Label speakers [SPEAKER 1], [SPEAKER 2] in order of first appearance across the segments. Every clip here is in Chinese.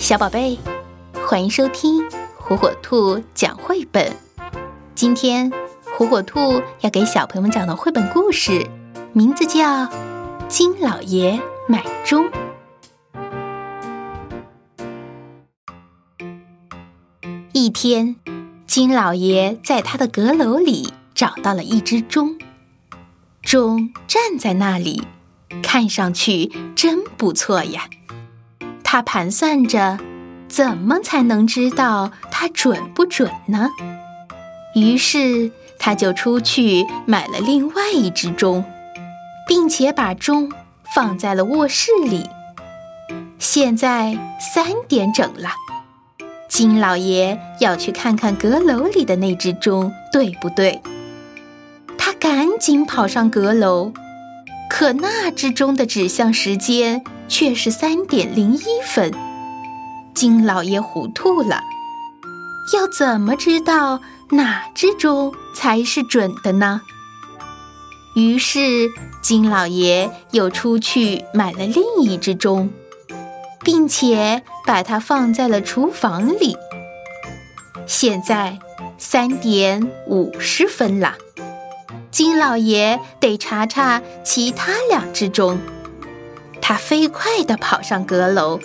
[SPEAKER 1] 小宝贝，欢迎收听火火兔讲绘本。今天，火火兔要给小朋友们讲的绘本故事，名字叫《金老爷买钟》。一天，金老爷在他的阁楼里找到了一只钟，钟站在那里，看上去真不错呀。他盘算着，怎么才能知道它准不准呢？于是他就出去买了另外一只钟，并且把钟放在了卧室里。现在三点整了，金老爷要去看看阁楼里的那只钟对不对。他赶紧跑上阁楼，可那只钟的指向时间。却是三点零一分，金老爷糊涂了，要怎么知道哪只钟才是准的呢？于是金老爷又出去买了另一只钟，并且把它放在了厨房里。现在三点五十分了，金老爷得查查其他两只钟。他飞快地跑上阁楼，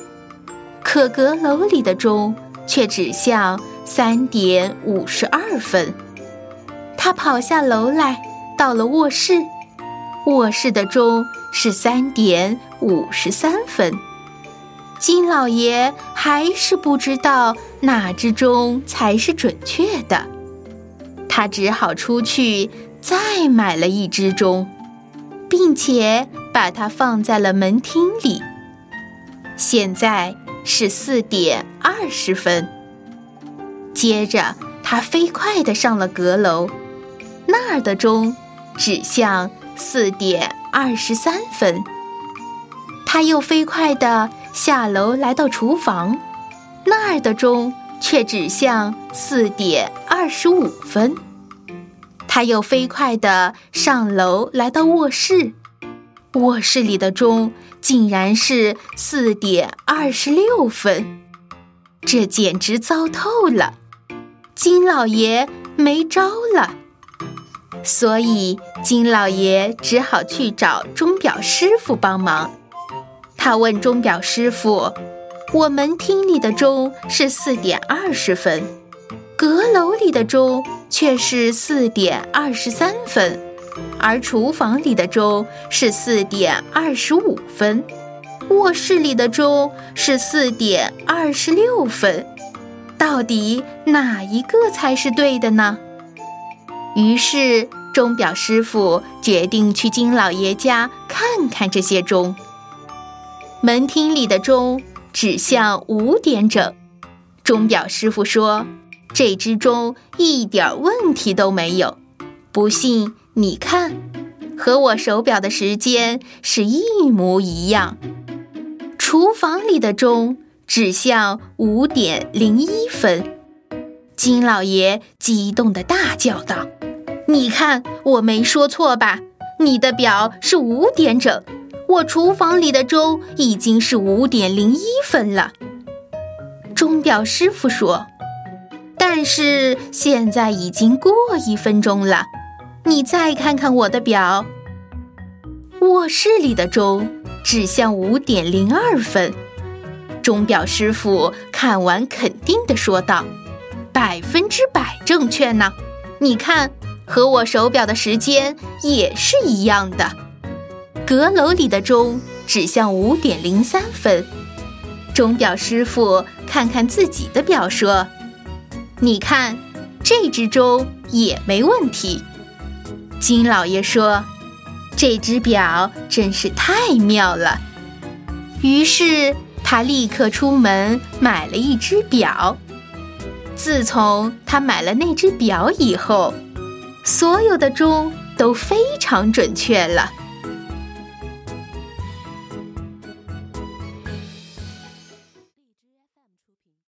[SPEAKER 1] 可阁楼里的钟却指向三点五十二分。他跑下楼来，到了卧室，卧室的钟是三点五十三分。金老爷还是不知道哪只钟才是准确的，他只好出去再买了一只钟。并且把它放在了门厅里。现在是四点二十分。接着，他飞快地上了阁楼，那儿的钟指向四点二十三分。他又飞快地下楼来到厨房，那儿的钟却指向四点二十五分。他又飞快地上楼，来到卧室。卧室里的钟竟然是四点二十六分，这简直糟透了！金老爷没招了，所以金老爷只好去找钟表师傅帮忙。他问钟表师傅：“我门厅里的钟是四点二十分。”阁楼里的钟却是四点二十三分，而厨房里的钟是四点二十五分，卧室里的钟是四点二十六分。到底哪一个才是对的呢？于是钟表师傅决定去金老爷家看看这些钟。门厅里的钟指向五点整，钟表师傅说。这只钟一点问题都没有，不信你看，和我手表的时间是一模一样。厨房里的钟指向五点零一分，金老爷激动地大叫道：“你看，我没说错吧？你的表是五点整，我厨房里的钟已经是五点零一分了。”钟表师傅说。但是现在已经过一分钟了，你再看看我的表。卧室里的钟指向五点零二分，钟表师傅看完肯定的说道：“百分之百正确呢！你看，和我手表的时间也是一样的。”阁楼里的钟指向五点零三分，钟表师傅看看自己的表说。你看，这只钟也没问题。金老爷说：“这只表真是太妙了。”于是他立刻出门买了一只表。自从他买了那只表以后，所有的钟都非常准确了。